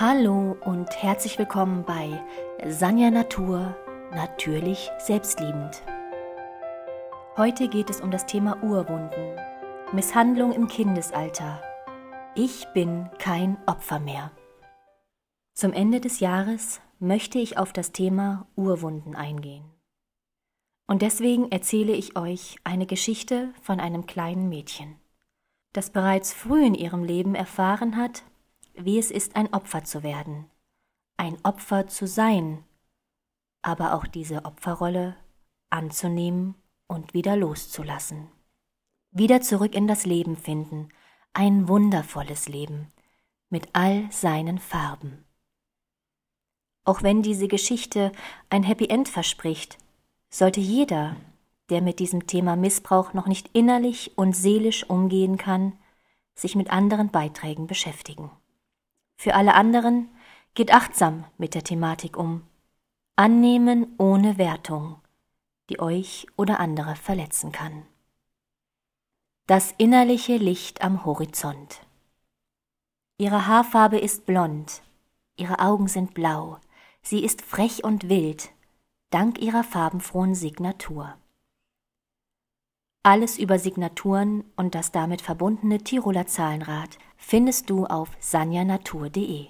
Hallo und herzlich willkommen bei Sanja Natur, natürlich selbstliebend. Heute geht es um das Thema Urwunden, Misshandlung im Kindesalter. Ich bin kein Opfer mehr. Zum Ende des Jahres möchte ich auf das Thema Urwunden eingehen. Und deswegen erzähle ich euch eine Geschichte von einem kleinen Mädchen, das bereits früh in ihrem Leben erfahren hat, wie es ist, ein Opfer zu werden, ein Opfer zu sein, aber auch diese Opferrolle anzunehmen und wieder loszulassen. Wieder zurück in das Leben finden, ein wundervolles Leben mit all seinen Farben. Auch wenn diese Geschichte ein Happy End verspricht, sollte jeder, der mit diesem Thema Missbrauch noch nicht innerlich und seelisch umgehen kann, sich mit anderen Beiträgen beschäftigen. Für alle anderen geht achtsam mit der Thematik um. Annehmen ohne Wertung, die euch oder andere verletzen kann. Das innerliche Licht am Horizont. Ihre Haarfarbe ist blond, ihre Augen sind blau, sie ist frech und wild, dank ihrer farbenfrohen Signatur. Alles über Signaturen und das damit verbundene Tiroler Zahlenrad findest du auf sanjanatur.de.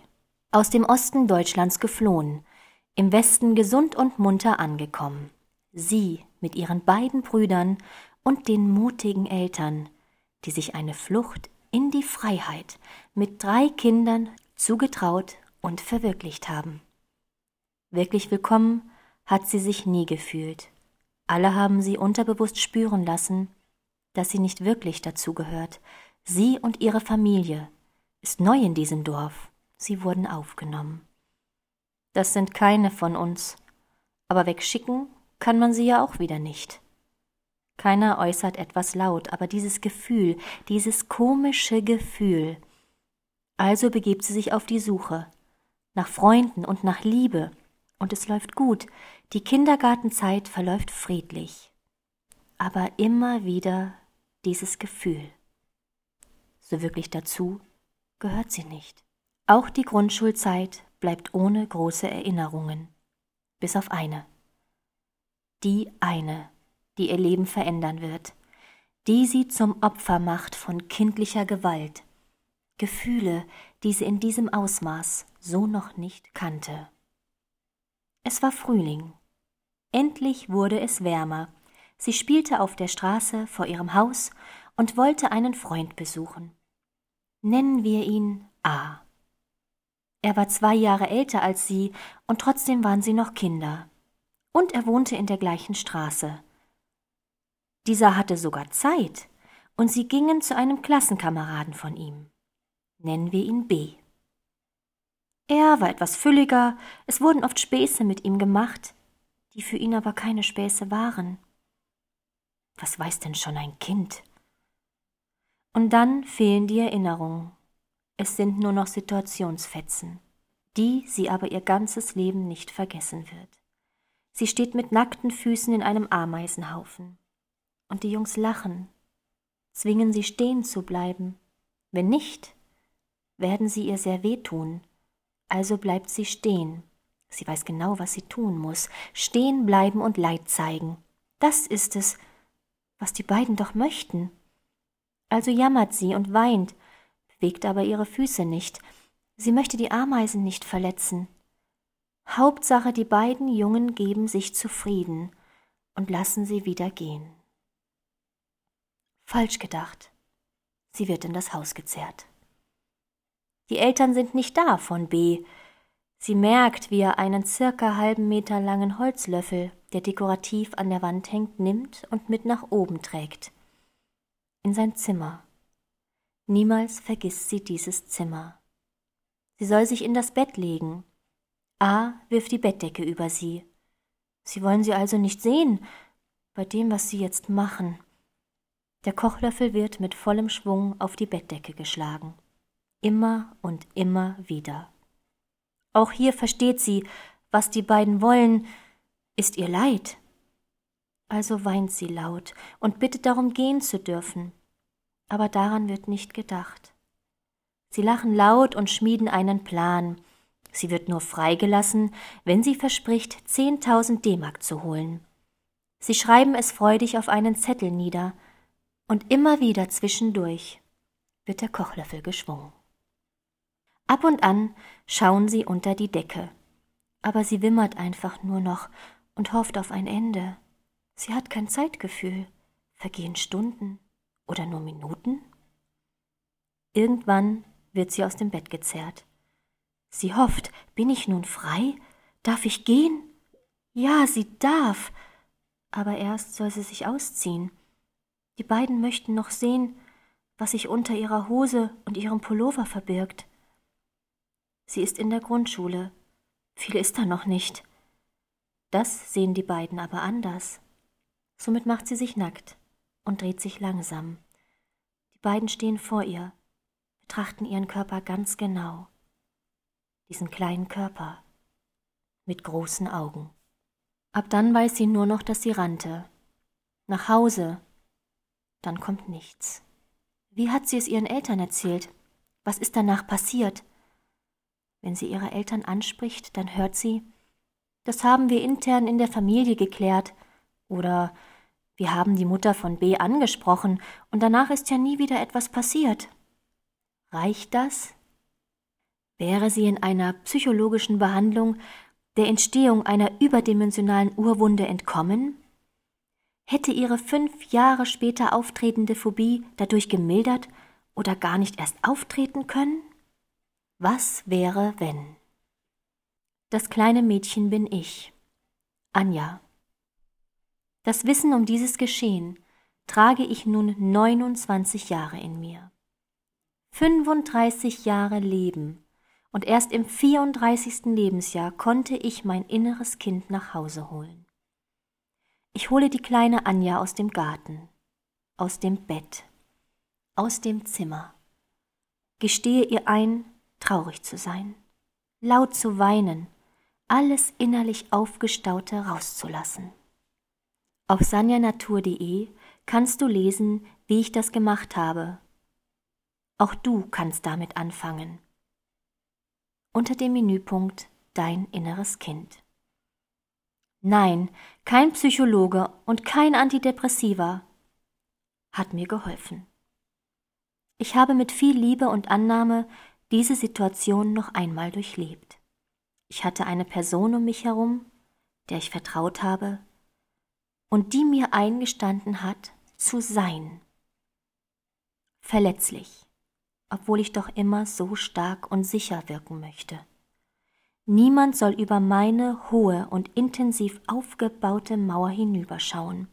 Aus dem Osten Deutschlands geflohen, im Westen gesund und munter angekommen. Sie mit ihren beiden Brüdern und den mutigen Eltern, die sich eine Flucht in die Freiheit mit drei Kindern zugetraut und verwirklicht haben. Wirklich willkommen hat sie sich nie gefühlt. Alle haben sie unterbewusst spüren lassen, dass sie nicht wirklich dazugehört, Sie und ihre Familie ist neu in diesem Dorf. Sie wurden aufgenommen. Das sind keine von uns, aber wegschicken kann man sie ja auch wieder nicht. Keiner äußert etwas laut, aber dieses Gefühl, dieses komische Gefühl. Also begibt sie sich auf die Suche nach Freunden und nach Liebe, und es läuft gut, die Kindergartenzeit verläuft friedlich. Aber immer wieder dieses Gefühl so wirklich dazu gehört sie nicht. Auch die Grundschulzeit bleibt ohne große Erinnerungen, bis auf eine. Die eine, die ihr Leben verändern wird, die sie zum Opfer macht von kindlicher Gewalt, Gefühle, die sie in diesem Ausmaß so noch nicht kannte. Es war Frühling. Endlich wurde es wärmer. Sie spielte auf der Straße vor ihrem Haus und wollte einen Freund besuchen. Nennen wir ihn A. Er war zwei Jahre älter als sie, und trotzdem waren sie noch Kinder. Und er wohnte in der gleichen Straße. Dieser hatte sogar Zeit, und sie gingen zu einem Klassenkameraden von ihm. Nennen wir ihn B. Er war etwas fülliger, es wurden oft Späße mit ihm gemacht, die für ihn aber keine Späße waren. Was weiß denn schon ein Kind? Und dann fehlen die Erinnerungen. Es sind nur noch Situationsfetzen, die sie aber ihr ganzes Leben nicht vergessen wird. Sie steht mit nackten Füßen in einem Ameisenhaufen. Und die Jungs lachen, zwingen sie stehen zu bleiben. Wenn nicht, werden sie ihr sehr wehtun. Also bleibt sie stehen. Sie weiß genau, was sie tun muss. Stehen bleiben und Leid zeigen. Das ist es, was die beiden doch möchten. Also jammert sie und weint, bewegt aber ihre Füße nicht. Sie möchte die Ameisen nicht verletzen. Hauptsache, die beiden Jungen geben sich zufrieden und lassen sie wieder gehen. Falsch gedacht. Sie wird in das Haus gezerrt. Die Eltern sind nicht da von B. Sie merkt, wie er einen circa halben Meter langen Holzlöffel, der dekorativ an der Wand hängt, nimmt und mit nach oben trägt in sein Zimmer. Niemals vergisst sie dieses Zimmer. Sie soll sich in das Bett legen. A wirft die Bettdecke über sie. Sie wollen sie also nicht sehen, bei dem, was sie jetzt machen. Der Kochlöffel wird mit vollem Schwung auf die Bettdecke geschlagen. Immer und immer wieder. Auch hier versteht sie, was die beiden wollen, ist ihr leid. Also weint sie laut und bittet darum, gehen zu dürfen. Aber daran wird nicht gedacht. Sie lachen laut und schmieden einen Plan. Sie wird nur freigelassen, wenn sie verspricht, 10.000 D-Mark zu holen. Sie schreiben es freudig auf einen Zettel nieder, und immer wieder zwischendurch wird der Kochlöffel geschwungen. Ab und an schauen sie unter die Decke, aber sie wimmert einfach nur noch und hofft auf ein Ende. Sie hat kein Zeitgefühl. Vergehen Stunden oder nur Minuten? Irgendwann wird sie aus dem Bett gezerrt. Sie hofft, bin ich nun frei? Darf ich gehen? Ja, sie darf. Aber erst soll sie sich ausziehen. Die beiden möchten noch sehen, was sich unter ihrer Hose und ihrem Pullover verbirgt. Sie ist in der Grundschule. Viel ist da noch nicht. Das sehen die beiden aber anders. Somit macht sie sich nackt und dreht sich langsam. Die beiden stehen vor ihr, betrachten ihren Körper ganz genau. Diesen kleinen Körper mit großen Augen. Ab dann weiß sie nur noch, dass sie rannte. Nach Hause. Dann kommt nichts. Wie hat sie es ihren Eltern erzählt? Was ist danach passiert? Wenn sie ihre Eltern anspricht, dann hört sie, das haben wir intern in der Familie geklärt. Oder wir haben die Mutter von B angesprochen und danach ist ja nie wieder etwas passiert. Reicht das? Wäre sie in einer psychologischen Behandlung der Entstehung einer überdimensionalen Urwunde entkommen? Hätte ihre fünf Jahre später auftretende Phobie dadurch gemildert oder gar nicht erst auftreten können? Was wäre, wenn? Das kleine Mädchen bin ich, Anja. Das Wissen um dieses Geschehen trage ich nun 29 Jahre in mir. 35 Jahre Leben und erst im 34. Lebensjahr konnte ich mein inneres Kind nach Hause holen. Ich hole die kleine Anja aus dem Garten, aus dem Bett, aus dem Zimmer, gestehe ihr ein, traurig zu sein, laut zu weinen, alles innerlich Aufgestaute rauszulassen. Auf sanjanatur.de kannst du lesen, wie ich das gemacht habe. Auch du kannst damit anfangen. Unter dem Menüpunkt Dein inneres Kind. Nein, kein Psychologe und kein Antidepressiva hat mir geholfen. Ich habe mit viel Liebe und Annahme diese Situation noch einmal durchlebt. Ich hatte eine Person um mich herum, der ich vertraut habe, und die mir eingestanden hat, zu sein. Verletzlich, obwohl ich doch immer so stark und sicher wirken möchte. Niemand soll über meine hohe und intensiv aufgebaute Mauer hinüberschauen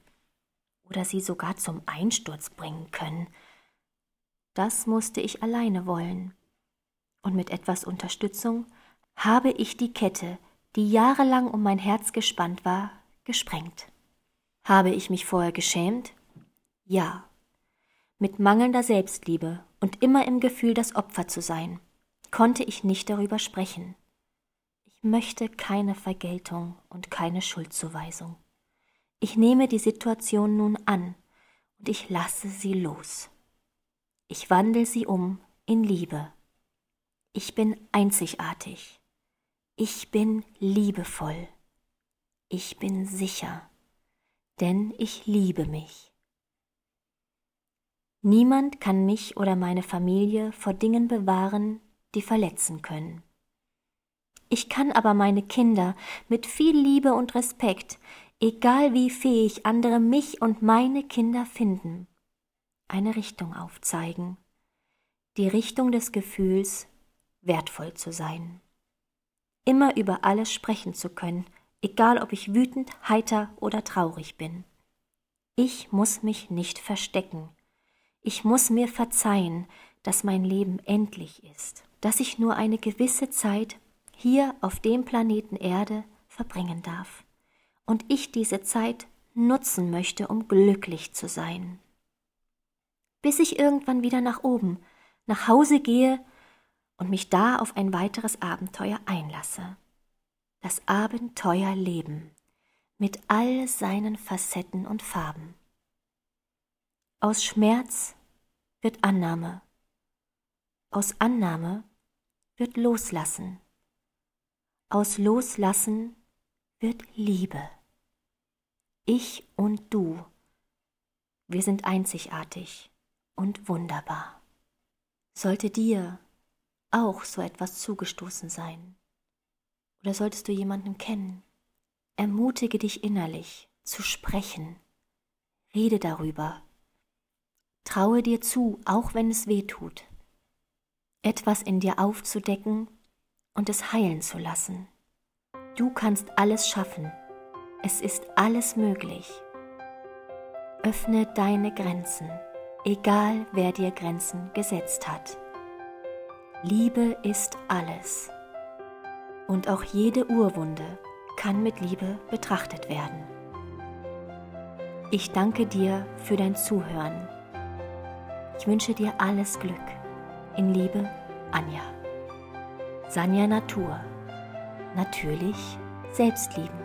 oder sie sogar zum Einsturz bringen können. Das musste ich alleine wollen. Und mit etwas Unterstützung habe ich die Kette, die jahrelang um mein Herz gespannt war, gesprengt. Habe ich mich vorher geschämt? Ja. Mit mangelnder Selbstliebe und immer im Gefühl, das Opfer zu sein, konnte ich nicht darüber sprechen. Ich möchte keine Vergeltung und keine Schuldzuweisung. Ich nehme die Situation nun an und ich lasse sie los. Ich wandle sie um in Liebe. Ich bin einzigartig. Ich bin liebevoll. Ich bin sicher denn ich liebe mich. Niemand kann mich oder meine Familie vor Dingen bewahren, die verletzen können. Ich kann aber meine Kinder mit viel Liebe und Respekt, egal wie fähig andere mich und meine Kinder finden, eine Richtung aufzeigen, die Richtung des Gefühls, wertvoll zu sein, immer über alles sprechen zu können, egal ob ich wütend, heiter oder traurig bin. Ich muss mich nicht verstecken. Ich muss mir verzeihen, dass mein Leben endlich ist, dass ich nur eine gewisse Zeit hier auf dem Planeten Erde verbringen darf und ich diese Zeit nutzen möchte, um glücklich zu sein. Bis ich irgendwann wieder nach oben, nach Hause gehe und mich da auf ein weiteres Abenteuer einlasse das Abenteuerleben mit all seinen Facetten und Farben. Aus Schmerz wird Annahme, aus Annahme wird Loslassen, Aus Loslassen wird Liebe. Ich und du, wir sind einzigartig und wunderbar. Sollte dir auch so etwas zugestoßen sein, oder solltest du jemanden kennen, ermutige dich innerlich zu sprechen, rede darüber, traue dir zu, auch wenn es weh tut, etwas in dir aufzudecken und es heilen zu lassen. Du kannst alles schaffen, es ist alles möglich. Öffne deine Grenzen, egal wer dir Grenzen gesetzt hat. Liebe ist alles. Und auch jede Urwunde kann mit Liebe betrachtet werden. Ich danke dir für dein Zuhören. Ich wünsche dir alles Glück. In Liebe, Anja. Sanja Natur. Natürlich selbstliebend.